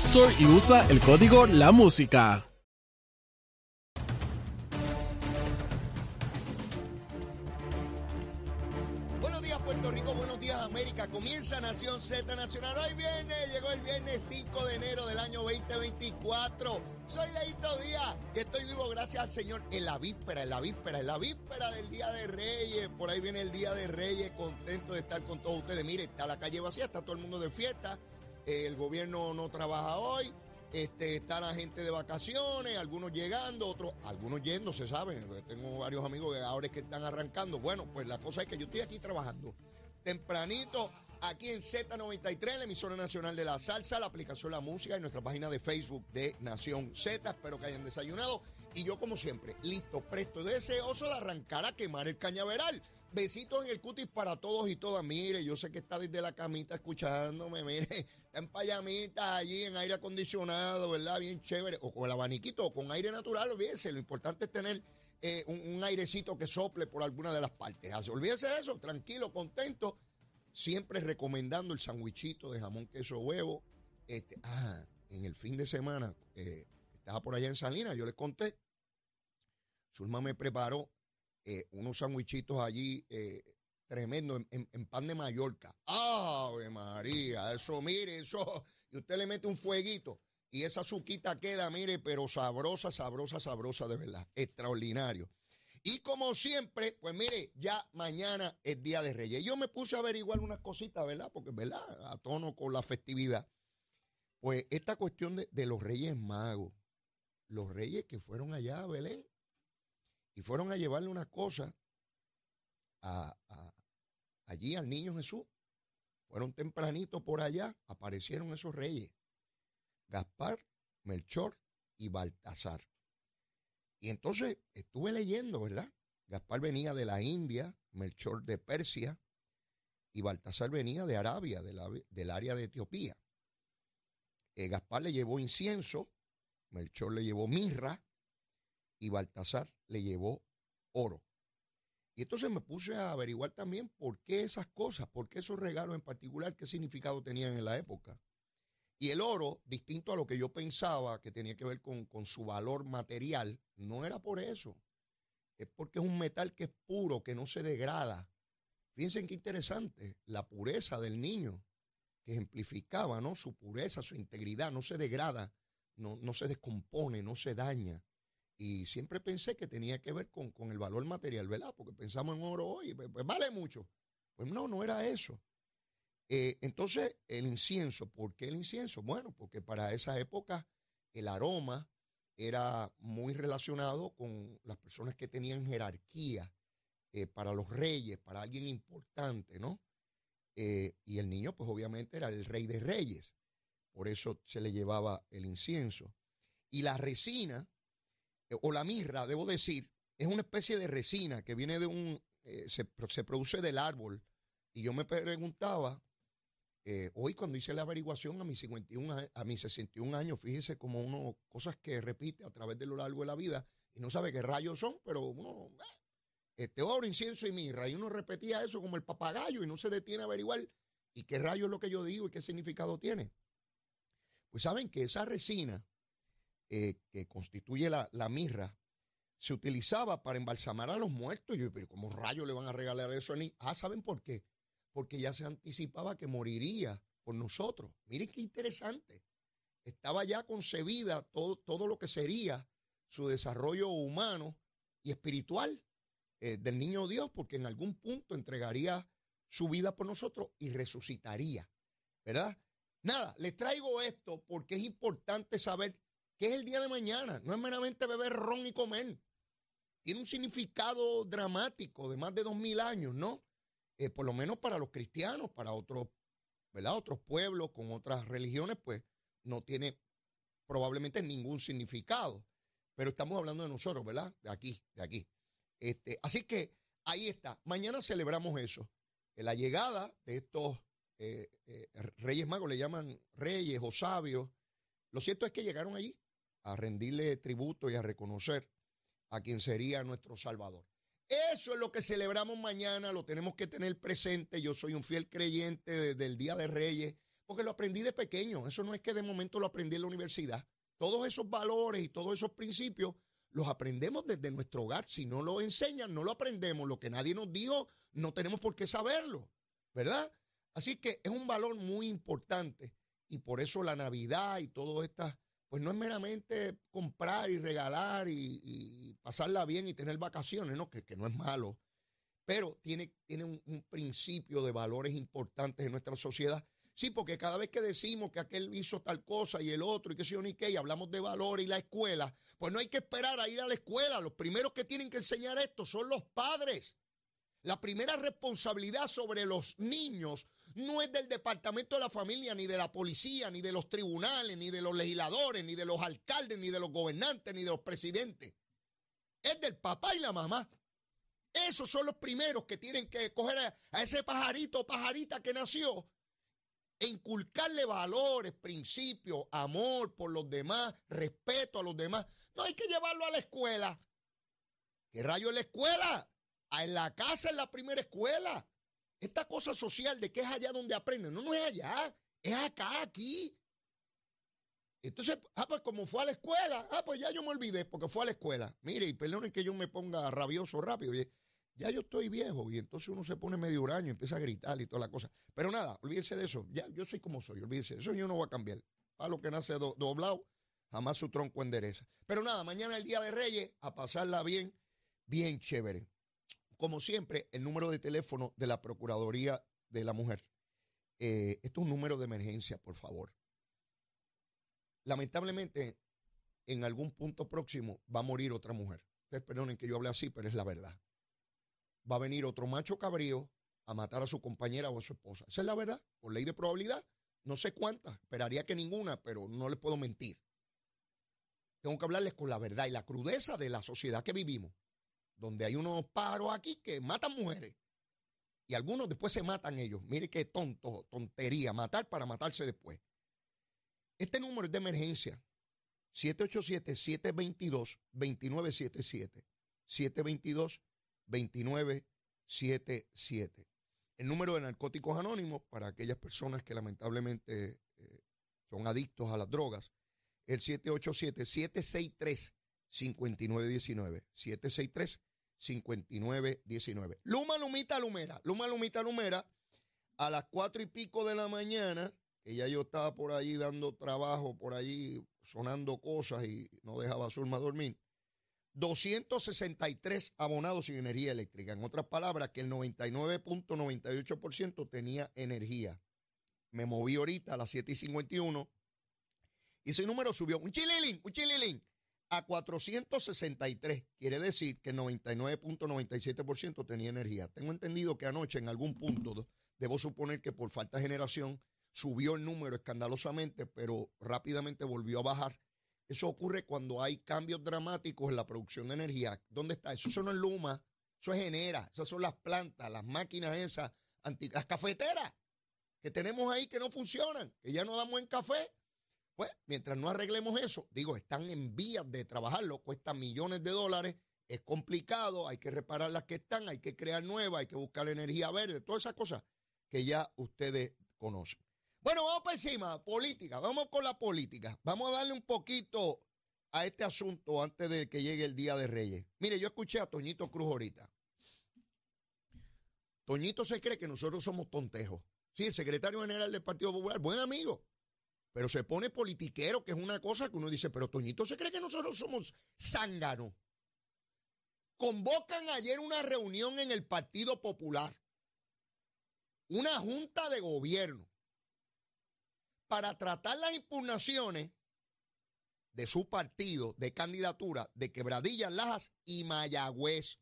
Store y usa el código La Música. Buenos días Puerto Rico, buenos días América. Comienza Nación Z Nacional. Hoy viene, llegó el viernes 5 de enero del año 2024. Soy Leito Díaz y estoy vivo gracias al Señor en la víspera, en la víspera, en la víspera del Día de Reyes. Por ahí viene el Día de Reyes, contento de estar con todos ustedes. Mire, está la calle vacía, está todo el mundo de fiesta. El gobierno no trabaja hoy. Este, está la gente de vacaciones, algunos llegando, otros, algunos yendo, se saben. Tengo varios amigos que ahora es que están arrancando. Bueno, pues la cosa es que yo estoy aquí trabajando tempranito aquí en Z93, la emisora nacional de la salsa, la aplicación La Música y nuestra página de Facebook de Nación Z. Espero que hayan desayunado. Y yo, como siempre, listo, presto, deseoso de arrancar a quemar el cañaveral. Besitos en el cutis para todos y todas. Mire, yo sé que está desde la camita escuchándome. Mire, está en payamita allí en aire acondicionado, ¿verdad? Bien chévere. O con el abaniquito o con aire natural, olvídese. Lo importante es tener eh, un, airecito que sople por alguna de las partes. Así, Olvídese de eso, tranquilo, contento. Siempre recomendando el sandwichito de jamón, queso, huevo. Este, ah, en el fin de semana, eh, estaba por allá en Salinas, yo les conté. Zulma me preparó eh, unos sandwichitos allí eh, tremendo en, pan de Mallorca. ¡Ave María! Eso, mire, eso. Y usted le mete un fueguito y esa suquita queda, mire, pero sabrosa, sabrosa, sabrosa de verdad. Extraordinario. Y como siempre, pues mire, ya mañana es Día de Reyes. Yo me puse a averiguar unas cositas, ¿verdad? Porque, ¿verdad? A tono con la festividad. Pues esta cuestión de, de los Reyes Magos. Los Reyes que fueron allá a Belén y fueron a llevarle una cosa allí al niño Jesús. Fueron tempranito por allá, aparecieron esos reyes. Gaspar, Melchor y Baltasar. Y entonces estuve leyendo, ¿verdad? Gaspar venía de la India, Melchor de Persia y Baltasar venía de Arabia, del área de Etiopía. Eh, Gaspar le llevó incienso, Melchor le llevó mirra y Baltasar le llevó oro. Y entonces me puse a averiguar también por qué esas cosas, por qué esos regalos en particular, qué significado tenían en la época. Y el oro, distinto a lo que yo pensaba que tenía que ver con, con su valor material, no era por eso. Es porque es un metal que es puro, que no se degrada. Fíjense qué interesante, la pureza del niño, que ejemplificaba ¿no? su pureza, su integridad, no se degrada, no, no se descompone, no se daña. Y siempre pensé que tenía que ver con, con el valor material, ¿verdad? Porque pensamos en oro hoy, pues, pues vale mucho. Pues no, no era eso. Eh, entonces, el incienso, ¿por qué el incienso? Bueno, porque para esa época el aroma era muy relacionado con las personas que tenían jerarquía, eh, para los reyes, para alguien importante, ¿no? Eh, y el niño, pues obviamente era el rey de reyes, por eso se le llevaba el incienso. Y la resina, o la mirra, debo decir, es una especie de resina que viene de un, eh, se, produce del árbol. Y yo me preguntaba, eh, hoy cuando hice la averiguación a mis 51 a, mis 61 años, fíjese como uno, cosas que repite a través de lo largo de la vida y no sabe qué rayos son, pero uno, ah, este oro, incienso y mirra, y uno repetía eso como el papagayo y no se detiene a averiguar y qué rayos es lo que yo digo y qué significado tiene. Pues saben que esa resina eh, que constituye la, la mirra se utilizaba para embalsamar a los muertos. Y yo, pero ¿cómo rayos le van a regalar eso a ni? Ah, ¿saben por qué? Porque ya se anticipaba que moriría por nosotros. Miren qué interesante. Estaba ya concebida todo, todo lo que sería su desarrollo humano y espiritual eh, del niño Dios, porque en algún punto entregaría su vida por nosotros y resucitaría, ¿verdad? Nada, les traigo esto porque es importante saber qué es el día de mañana. No es meramente beber ron y comer. Tiene un significado dramático de más de dos mil años, ¿no? Eh, por lo menos para los cristianos, para otros, ¿verdad? Otros pueblos con otras religiones, pues no tiene probablemente ningún significado. Pero estamos hablando de nosotros, ¿verdad? De aquí, de aquí. Este, así que ahí está. Mañana celebramos eso. La llegada de estos eh, eh, reyes magos, le llaman reyes o sabios. Lo cierto es que llegaron allí a rendirle tributo y a reconocer a quien sería nuestro Salvador. Eso es lo que celebramos mañana, lo tenemos que tener presente. Yo soy un fiel creyente desde el Día de Reyes, porque lo aprendí de pequeño. Eso no es que de momento lo aprendí en la universidad. Todos esos valores y todos esos principios los aprendemos desde nuestro hogar. Si no lo enseñan, no lo aprendemos. Lo que nadie nos dijo, no tenemos por qué saberlo, ¿verdad? Así que es un valor muy importante y por eso la Navidad y todo estas pues no es meramente comprar y regalar y, pasarla bien y tener vacaciones, ¿no? Que, no es malo, pero tiene, tiene un, principio de valores importantes en nuestra sociedad. Sí, porque cada vez que decimos que aquel hizo tal cosa y el otro y que sé yo ni qué, y hablamos de valores y la escuela, pues no hay que esperar a ir a la escuela. Los primeros que tienen que enseñar esto son los padres. La primera responsabilidad sobre los niños no es del departamento de la familia, ni de la policía, ni de los tribunales, ni de los legisladores, ni de los alcaldes, ni de los gobernantes, ni de los presidentes. Es del papá y la mamá. Esos son los primeros que tienen que coger a, ese pajarito o pajarita que nació e inculcarle valores, principios, amor por los demás, respeto a los demás. No hay que llevarlo a la escuela. ¿Qué rayo es la escuela? En la casa es la primera escuela. Esta cosa social de que es allá donde aprenden, no, no es allá, es acá, aquí. Entonces, ah, pues como fue a la escuela, ah, pues ya yo me olvidé porque fue a la escuela. Mire, y perdonen que yo me ponga rabioso rápido. Ya yo estoy viejo y entonces uno se pone medio huraño y empieza a gritar y toda la cosa. Pero nada, olvídense de eso. Ya yo soy como soy, olvídense. Eso yo no voy a cambiar. A lo que nace doblado, jamás su tronco endereza. Pero nada, mañana el Día de Reyes, a pasarla bien, bien chévere. Como siempre, el número de teléfono de la Procuraduría de la Mujer. Eh, esto es un número de emergencia, por favor. Lamentablemente, en algún punto próximo va a morir otra mujer. Ustedes perdonen que yo hable así, pero es la verdad. Va a venir otro macho cabrío a matar a su compañera o a su esposa. Esa es la verdad. Por ley de probabilidad, no sé cuántas. Esperaría que ninguna, pero no les puedo mentir. Tengo que hablarles con la verdad y la crudeza de la sociedad que vivimos donde hay unos paros aquí que matan mujeres. Y algunos después se matan ellos. Mire qué tonto, tontería, matar para matarse después. Este número es de emergencia. 787-722-2977. 722-2977. El número de narcóticos anónimos para aquellas personas que lamentablemente eh, son adictos a las drogas. El 787-763-5919. 763 5919. Luma, Lumita, Lumera. Luma, Lumita, Lumera. A las cuatro y pico de la mañana, que ya yo estaba por allí dando trabajo, por allí sonando cosas y no dejaba a Zulma dormir. 263 abonados sin energía eléctrica. En otras palabras, que el 99.98% tenía energía. Me moví ahorita a las 7 y 51 y ese número subió. Un chililín, un chililín a 463. Quiere decir que 99.97% tenía energía. Tengo entendido que anoche en algún punto, debo suponer que por falta de generación, subió el número escandalosamente, pero rápidamente volvió a bajar. Eso ocurre cuando hay cambios dramáticos en la producción de energía. ¿Dónde está? Eso, no es Luma, eso es Genera, esas son las plantas, las máquinas esas, las cafeteras que tenemos ahí que no funcionan, que ya no damos en café. Pues mientras no arreglemos eso, digo, están en vías de trabajarlo, cuesta millones de dólares, es complicado, hay que reparar las que están, hay que crear nuevas, hay que buscar energía verde, todas esas cosas que ya ustedes conocen. Bueno, vamos para encima, política, vamos con la política. Vamos a darle un poquito a este asunto antes de que llegue el Día de Reyes. Mire, yo escuché a Toñito Cruz ahorita. Toñito se cree que nosotros somos tontejos. Sí, el secretario general del Partido Popular, buen amigo. Pero se pone politiquero, que es una cosa que uno dice, pero Toñito se cree que nosotros somos zánganos. Convocan ayer una reunión en el Partido Popular, una junta de gobierno, para tratar las impugnaciones de su partido de candidatura de Quebradillas, Lajas y Mayagüez.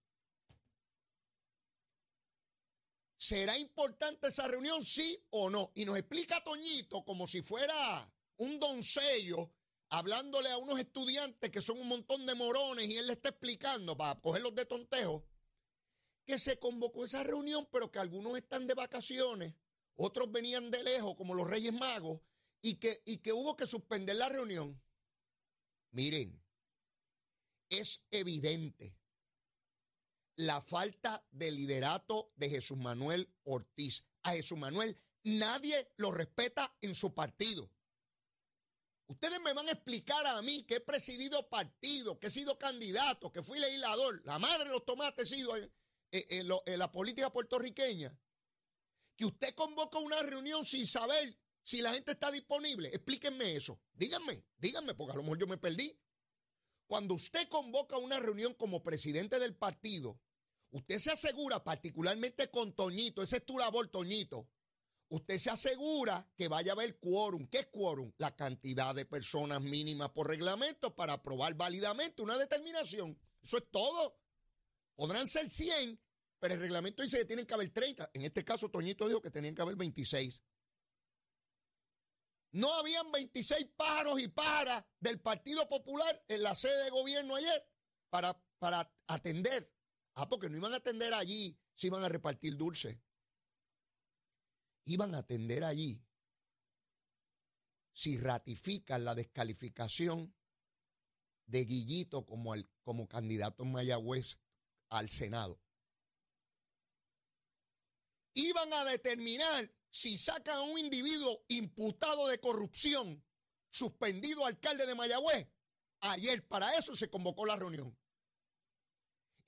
¿Será importante esa reunión, sí o no? Y nos explica Toñito como si fuera un doncello hablándole a unos estudiantes que son un montón de morones y él le está explicando para cogerlos de tontejo que se convocó esa reunión, pero que algunos están de vacaciones, otros venían de lejos, como los Reyes Magos, y que, y que hubo que suspender la reunión. Miren, es evidente la falta de liderato de Jesús Manuel Ortiz. A Jesús Manuel nadie lo respeta en su partido. Ustedes me van a explicar a mí que he presidido partido, que he sido candidato, que fui legislador, la madre de los tomates he sido en, en la política puertorriqueña. Que usted convoca una reunión sin saber si la gente está disponible. Explíquenme eso. Díganme, díganme, porque a lo mejor yo me perdí. Cuando usted convoca una reunión como presidente del partido, usted se asegura, particularmente con Toñito, ese es tu labor, Toñito, usted se asegura que vaya a haber quórum. ¿Qué es quórum? La cantidad de personas mínimas por reglamento para aprobar válidamente una determinación. Eso es todo. Podrán ser 100, pero el reglamento dice que tienen que haber 30. En este caso, Toñito dijo que tenían que haber 26. No habían 26 pájaros y pájaras del Partido Popular en la sede de gobierno ayer para, para atender. Ah, porque no iban a atender allí si iban a repartir dulce iban a atender allí si ratifican la descalificación de Guillito como, como candidato en Mayagüez al Senado. Iban a determinar si sacan a un individuo imputado de corrupción, suspendido alcalde de Mayagüez. Ayer para eso se convocó la reunión.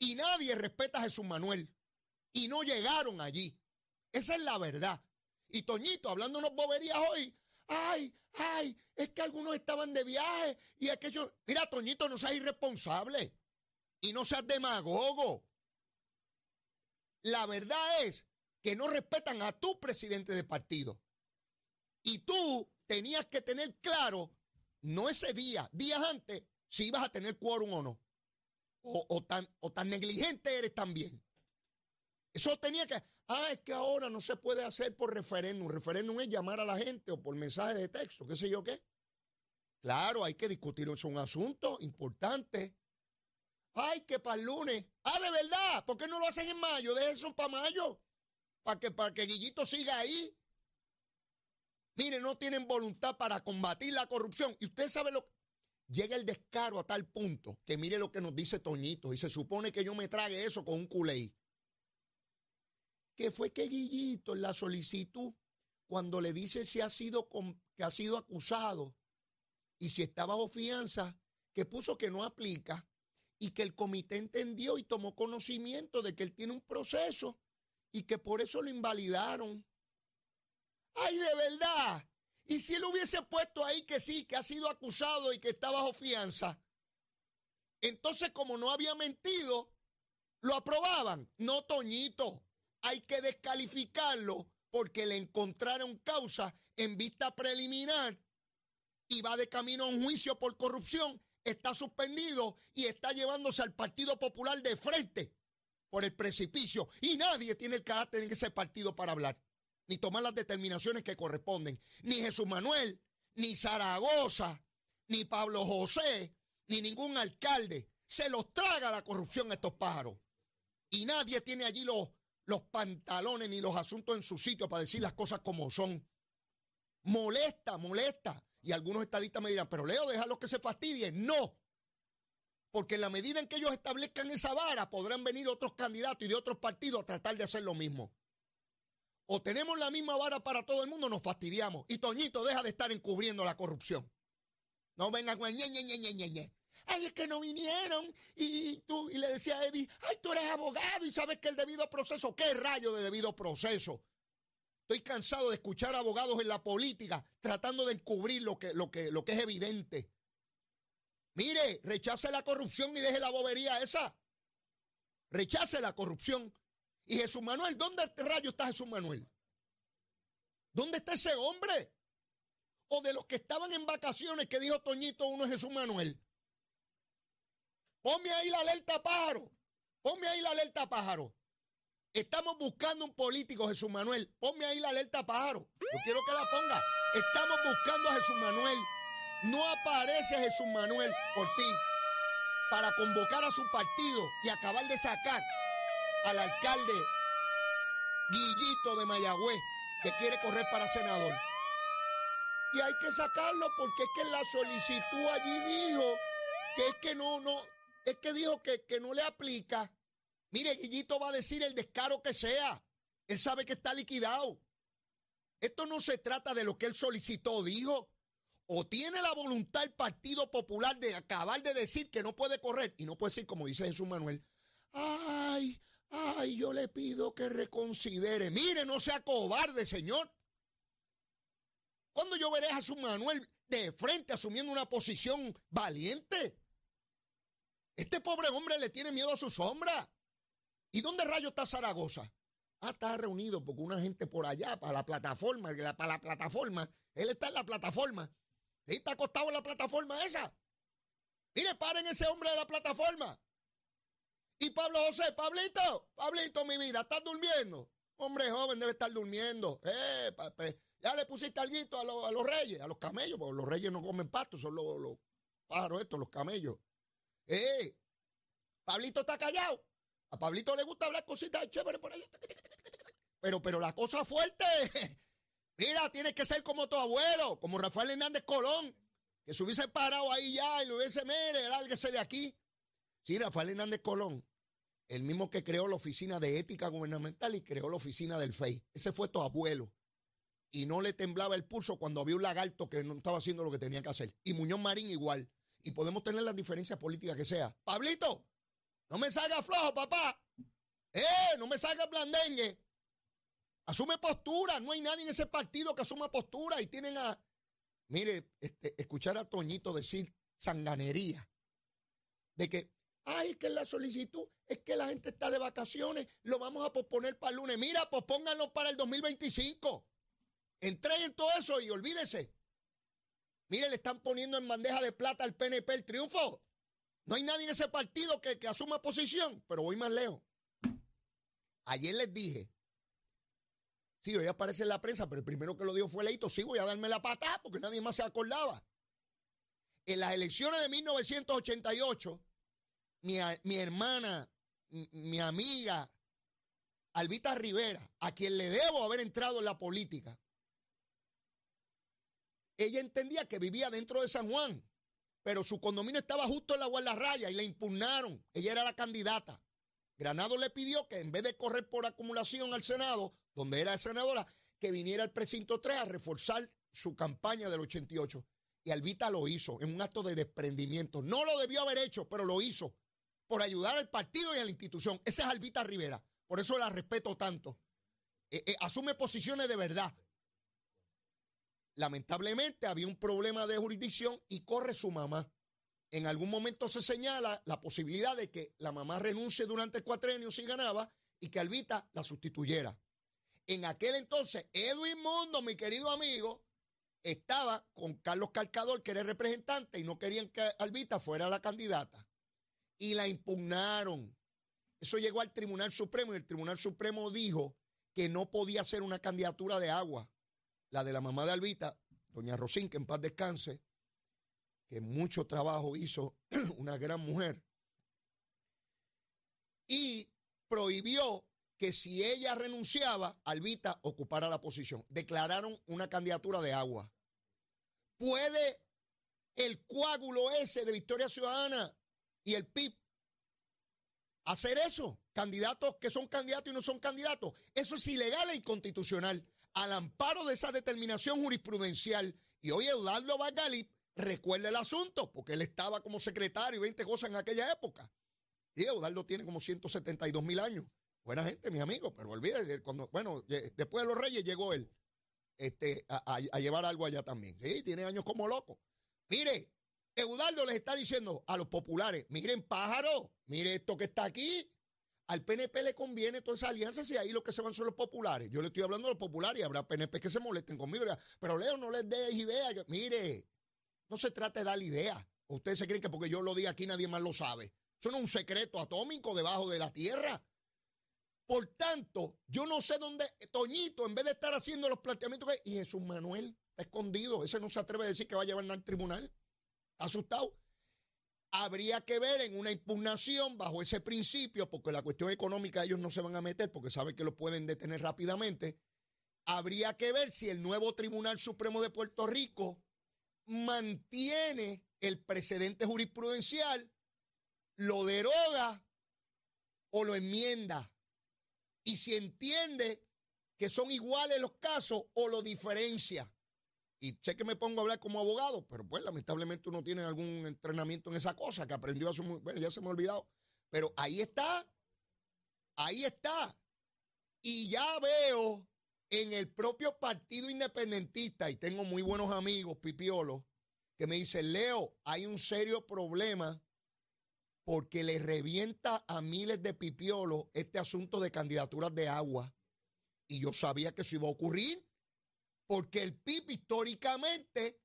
Y nadie respeta a Jesús Manuel. Y no llegaron allí. Esa es la verdad. Y Toñito, hablando unos boberías hoy, ay, ay, es que algunos estaban de viaje y aquello. Mira, Toñito, no seas irresponsable y no seas demagogo. La verdad es que no respetan a tu presidente de partido. Y tú tenías que tener claro, no ese día, días antes, si ibas a tener quórum o no. O, tan, o tan negligente eres también. Eso tenía que, ah, es que ahora no se puede hacer por referéndum. Referéndum es llamar a la gente o por mensaje de texto, qué sé yo qué. Claro, hay que discutir, es un asunto importante. Ay, que para el lunes. Ah, de verdad, ¿por qué no lo hacen en mayo? Dejen eso para mayo. Para que, para que Guillito siga ahí. Mire, no tienen voluntad para combatir la corrupción. Y usted sabe lo Llega el descaro a tal punto que mire lo que nos dice Toñito. Y se supone que yo me trague eso con un culé que fue que Guillito en la solicitud, cuando le dice si ha sido, que ha sido acusado y si está bajo fianza, que puso que no aplica y que el comité entendió y tomó conocimiento de que él tiene un proceso y que por eso lo invalidaron. ¡Ay, de verdad! Y si él hubiese puesto ahí que sí, que ha sido acusado y que está bajo fianza, entonces como no había mentido, lo aprobaban. No, Toñito hay que descalificarlo porque le encontraron causa en vista preliminar y va de camino a un juicio por corrupción, está suspendido y está llevándose al Partido Popular de frente por el precipicio. Y nadie tiene el carácter en ese partido para hablar, ni tomar las determinaciones que corresponden. Ni Jesús Manuel, ni Zaragoza, ni Pablo José, ni ningún alcalde. Se los traga la corrupción a estos pájaros. Y nadie tiene allí los los pantalones ni los asuntos en su sitio para decir las cosas como son. Molesta, molesta. Y algunos estadistas me dirán, pero Leo, déjalos que se fastidien. No. Porque en la medida en que ellos establezcan esa vara, podrán venir otros candidatos y de otros partidos a tratar de hacer lo mismo. O tenemos la misma vara para todo el mundo, nos fastidiamos. Y Toñito, deja de estar encubriendo la corrupción. No vengan con ñe, ñe, ñe, ñe, ñe ay, es que no vinieron. Y tú, y le decía a Eddie, ay, tú eres abogado y sabes que el debido proceso, ¿qué rayo de debido proceso? Estoy cansado de escuchar abogados en la política tratando de encubrir lo que, lo que, lo que es evidente. Mire, rechace la corrupción y deje la bobería esa. Rechace la corrupción. Y Jesús Manuel, ¿dónde rayo está Jesús Manuel? ¿Dónde está ese hombre? O de los que estaban en vacaciones que dijo Toñito, uno es Jesús Manuel. Ponme ahí la alerta pájaro. Ponme ahí la alerta pájaro. Estamos buscando un político, Jesús Manuel. Ponme ahí la alerta pájaro. Yo quiero que la ponga. Estamos buscando a Jesús Manuel. No aparece Jesús Manuel por ti para convocar a su partido y acabar de sacar al alcalde Guillito de Mayagüez, que quiere correr para senador. Y hay que sacarlo porque es que la solicitud allí dijo que es que no, no, es que dijo que, que no le aplica. Mire, Guillito va a decir el descaro que sea. Él sabe que está liquidado. Esto no se trata de lo que él solicitó, dijo. O tiene la voluntad el Partido Popular de acabar de decir que no puede correr y no puede decir, como dice Jesús Manuel, ay, ay, yo le pido que reconsidere. Mire, no sea cobarde, señor. ¿Cuándo yo veré a Jesús Manuel de frente asumiendo una posición valiente? Este pobre hombre le tiene miedo a su sombra. ¿Y dónde rayo está Zaragoza? Ah, está reunido porque una gente por allá, para la plataforma, para la plataforma, él está en la plataforma. Él está acostado en la plataforma esa. Mire, paren ese hombre de la plataforma. Y Pablo José, Pablito, Pablito, mi vida, ¿estás durmiendo? Hombre joven debe estar durmiendo. Eh, ya le pusiste algo a, a, los reyes, a los camellos, porque los reyes no comen pasto, son los, los pájaros estos, los camellos. Eh, Pablito está callado. A Pablito le gusta hablar cositas chéveres por ahí. Pero, pero la cosa fuerte. Mira, tienes que ser como tu abuelo, como Rafael Hernández Colón, que se hubiese parado ahí ya y lo hubiese, mire, lárguese de aquí. Sí, Rafael Hernández Colón, el mismo que creó la oficina de ética gubernamental y creó la oficina del FEI. Ese fue tu abuelo. Y no le temblaba el pulso cuando había un lagarto que no estaba haciendo lo que tenía que hacer. Y Muñoz Marín igual. Y podemos tener las diferencias políticas que sea. Pablito, no me salga flojo, papá. ¡Eh! No me salga blandengue. Asume postura. No hay nadie en ese partido que asuma postura. Y tienen a. Mire, este, escuchar a Toñito decir sanganería. De que, ay, que la solicitud es que la gente está de vacaciones. Lo vamos a posponer para el lunes. Mira, pospónganlo para el 2025. Entreguen todo eso y olvídese. Mire, le están poniendo en bandeja de plata al PNP el triunfo. No hay nadie en ese partido que, asuma posición, pero voy más lejos. Ayer les dije, sí, hoy aparece en la prensa, pero el primero que lo dijo fue Leito, sí, voy a darme la patada porque nadie más se acordaba. En las elecciones de 1988, mi, mi hermana, mi amiga, Albita Rivera, a quien le debo haber entrado en la política, ella entendía que vivía dentro de San Juan pero su condominio estaba justo en la guardarraya y le impugnaron. Ella era la candidata. Granado le pidió que en vez de correr por acumulación al Senado, donde era senadora, que viniera al precinto 3 a reforzar su campaña del 88. Y Albita lo hizo en un acto de desprendimiento. No lo debió haber hecho, pero lo hizo por ayudar al partido y a la institución. Esa es Albita Rivera. Por eso la respeto tanto. Eh, eh, asume posiciones de verdad. Lamentablemente había un problema de jurisdicción y corre su mamá. En algún momento se señala la posibilidad de que la mamá renuncie durante el cuatrenio si ganaba y que Albita la sustituyera. En aquel entonces, Edwin Mundo, mi querido amigo, estaba con Carlos Calcador, que era el representante, y no querían que Albita fuera la candidata. Y la impugnaron. Eso llegó al Tribunal Supremo y el Tribunal Supremo dijo que no podía ser una candidatura de agua la de la mamá de Albita, doña Rosín, que en paz descanse, que mucho trabajo hizo, una gran mujer, y prohibió que si ella renunciaba, Albita ocupara la posición. Declararon una candidatura de agua. ¿Puede el coágulo ese de Victoria Ciudadana y el PIB hacer eso? Candidatos que son candidatos y no son candidatos. Eso es ilegal e inconstitucional al amparo de esa determinación jurisprudencial. Y hoy Eudaldo Vargalip recuerda el asunto, porque él estaba como secretario y 20 cosas en aquella época. Y Eudaldo tiene como 172 mil años. Buena gente, mi amigo, pero olvídate, cuando, bueno, después de los reyes llegó él este, a, a llevar algo allá también. Sí, tiene años como loco. Mire, Eudaldo les está diciendo a los populares, miren pájaro, mire esto que está aquí, al PNP le conviene toda esa alianza si ahí lo que se van son los populares. Yo le estoy hablando de los populares y habrá PNP que se molesten conmigo. Pero Leo, no les des idea. Mire, no se trata de dar idea. Ustedes se creen que porque yo lo diga aquí nadie más lo sabe. Eso es un secreto atómico debajo de la tierra. Por tanto, yo no sé dónde Toñito, en vez de estar haciendo los planteamientos. Y Jesús Manuel está escondido. Ese no se atreve a decir que va a llevar al tribunal. Asustado. Habría que ver en una impugnación bajo ese principio, porque la cuestión económica ellos no se van a meter porque saben que lo pueden detener rápidamente. Habría que ver si el nuevo Tribunal Supremo de Puerto Rico mantiene el precedente jurisprudencial, lo deroga o lo enmienda. Y si entiende que son iguales los casos o lo diferencia. Y sé que me pongo a hablar como abogado, pero pues lamentablemente uno tiene algún entrenamiento en esa cosa que aprendió hace muy, bueno, ya se me ha olvidado. Pero ahí está, ahí está. Y ya veo en el propio partido independentista, y tengo muy buenos amigos, Pipiolo, que me dicen, Leo, hay un serio problema porque le revienta a miles de pipiolos este asunto de candidaturas de agua. Y yo sabía que eso iba a ocurrir, porque el PIB históricamente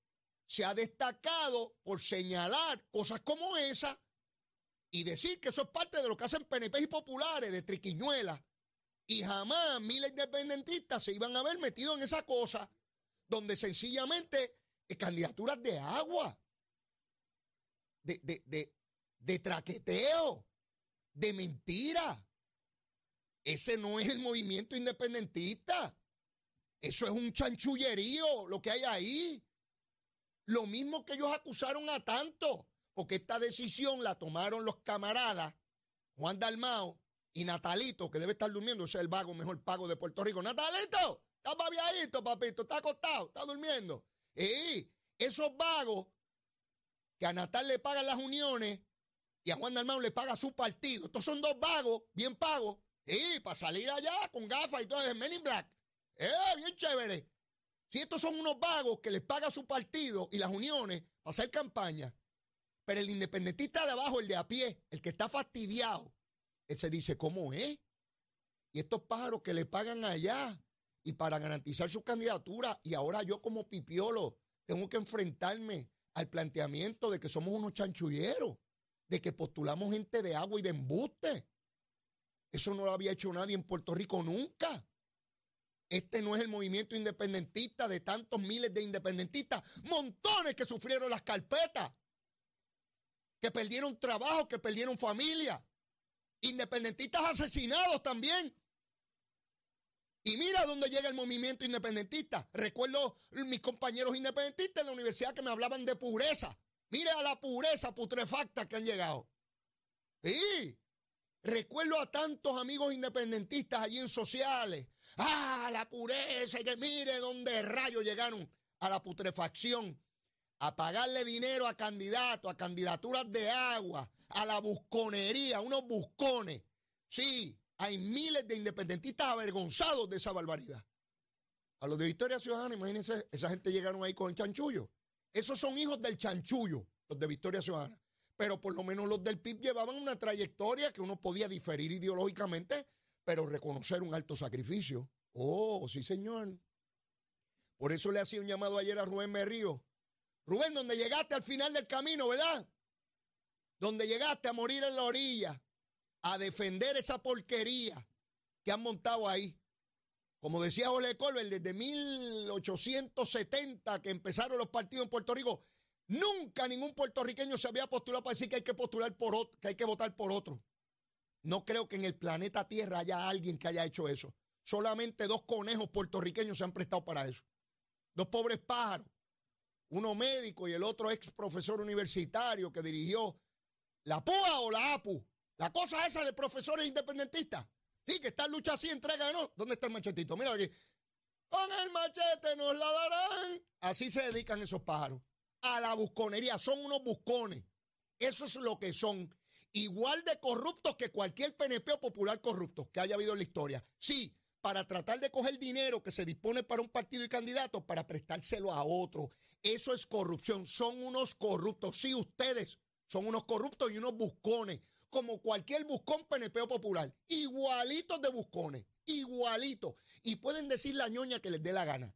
se ha destacado por señalar cosas como esa y decir que eso es parte de lo que hacen PNP y populares de triquiñuela y jamás miles independentistas se iban a haber metido en esa cosa, donde sencillamente es candidaturas de agua, de, de, de, de traqueteo, de mentira. Ese no es el movimiento independentista. Eso es un chanchullerío lo que hay ahí. Lo mismo que ellos acusaron a tanto, porque esta decisión la tomaron los camaradas Juan Dalmao y Natalito, que debe estar durmiendo, ese es el vago mejor pago de Puerto Rico. Natalito, está babiadito, papito, está acostado, está durmiendo. Y esos vagos que a Natal le pagan las uniones y a Juan Dalmau le paga su partido. Estos son dos vagos, bien pagos. Y para salir allá con gafas y todo, es Men in Black. Eh, bien chévere. Si estos son unos vagos que les paga su partido y las uniones para hacer campaña, pero el independentista de abajo, el de a pie, el que está fastidiado, ese dice, ¿cómo es? Y estos pájaros que le pagan allá y para garantizar su candidatura, y ahora yo como pipiolo tengo que enfrentarme al planteamiento de que somos unos chanchulleros, de que postulamos gente de agua y de embuste. Eso no lo había hecho nadie en Puerto Rico nunca. Este no es el movimiento independentista de tantos miles de independentistas, montones que sufrieron las carpetas, que perdieron trabajo, que perdieron familia, Independentistas asesinados también. Y mira dónde llega el movimiento independentista. Recuerdo mis compañeros independentistas en la universidad que me hablaban de pureza. Mira a la pureza putrefacta que han llegado. Sí. Recuerdo a tantos amigos independentistas allí en sociales. Ah, la pureza. Que mire dónde rayos llegaron a la putrefacción. A pagarle dinero a candidatos, a candidaturas de agua, a la busconería, unos buscones. Sí, hay miles de independentistas avergonzados de esa barbaridad. A los de Victoria Ciudadana, imagínense, esa gente llegaron ahí con el chanchullo. Esos son hijos del chanchullo, los de Victoria Ciudadana. Pero por lo menos los del PIB llevaban una trayectoria que uno podía diferir ideológicamente, pero reconocer un alto sacrificio. Oh, sí, señor. Por eso le hacía un llamado ayer a Rubén Berrío. Rubén, donde llegaste al final del camino, ¿verdad? donde llegaste a morir en la orilla, a defender esa porquería que han montado ahí. Como decía Jorge Colbert, desde 1870 que empezaron los partidos en Puerto Rico, nunca ningún puertorriqueño se había postulado para decir que hay que postular por otro, que hay que votar por otro. No creo que en el planeta Tierra haya alguien que haya hecho eso. Solamente dos conejos puertorriqueños se han prestado para eso. Dos pobres pájaros. Uno médico y el otro ex profesor universitario que dirigió ¿La PUA o la APU? La cosa esa de profesores independentistas. Sí, que esta lucha así, entrega, ¿no? ¿Dónde está el machetito? Mira aquí. Con el machete nos la darán. Así se dedican esos pájaros. A la busconería. Son unos buscones. Eso es lo que son. Igual de corruptos que cualquier PNP popular corrupto que haya habido en la historia. Sí, para tratar de coger dinero que se dispone para un partido y candidato para prestárselo a otro. Eso es corrupción. Son unos corruptos. Sí, ustedes son unos corruptos y unos buscones, como cualquier buscón PNP popular. Igualitos de buscones, igualitos. Y pueden decir la ñoña que les dé la gana.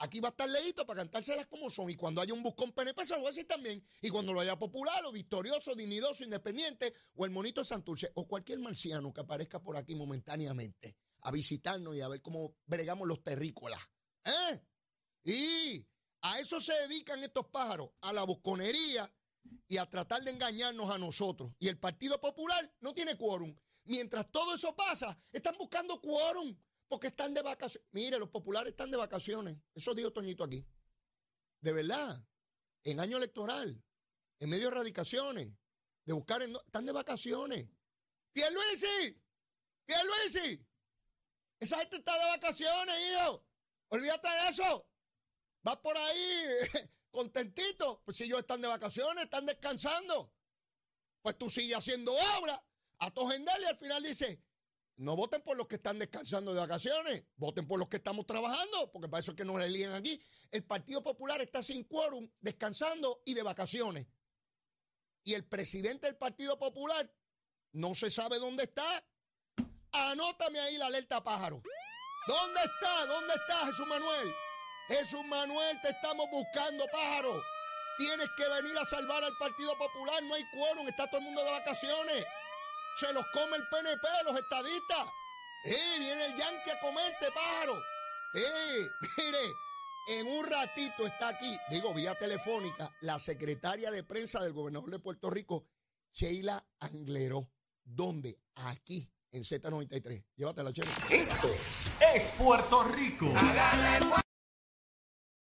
Aquí va a estar leído para cantárselas como son. Y cuando haya un buscón PNP, se lo voy a decir también. Y cuando lo haya popular, o victorioso, dignidoso, independiente, o el monito Santurce, o cualquier marciano que aparezca por aquí momentáneamente a visitarnos y a ver cómo bregamos los terrícolas. ¿Eh? Y a eso se dedican estos pájaros, a la busconería y a tratar de engañarnos a nosotros. Y el Partido Popular no tiene quórum. Mientras todo eso pasa, están buscando quórum porque están de vacaciones. Mire, los populares están de vacaciones. Eso dijo Toñito aquí. De verdad. En año electoral. En medio de erradicaciones. De buscar. están de vacaciones. Pierluisi. Pierluisi. Esa gente está de vacaciones, hijo. Olvídate de eso. Va por ahí contentito. Pues si ellos están de vacaciones, están descansando. Pues tú sigues haciendo obra a tu y al final dice, no voten por los que están descansando de vacaciones, voten por los que estamos trabajando, porque para eso es que nos eligen aquí. El Partido Popular está sin quórum, descansando y de vacaciones. Y el presidente del Partido Popular no se sabe dónde está. Anótame ahí la alerta pájaro. ¿Dónde está? ¿Dónde está Jesús Manuel? Jesús Manuel, te estamos buscando, pájaro. Tienes que venir a salvar al Partido Popular. No hay quórum, está todo el mundo de vacaciones se los come el PNP, los estadistas. ¡Eh! Viene el Yankee a comerte, pájaro. ¡Eh! Mire, en un ratito está aquí, digo, vía telefónica, la secretaria de prensa del gobernador de Puerto Rico, Sheila Angleró. ¿Dónde? Aquí, en Z93. Llévatela, Sheila. Esto es Puerto Rico.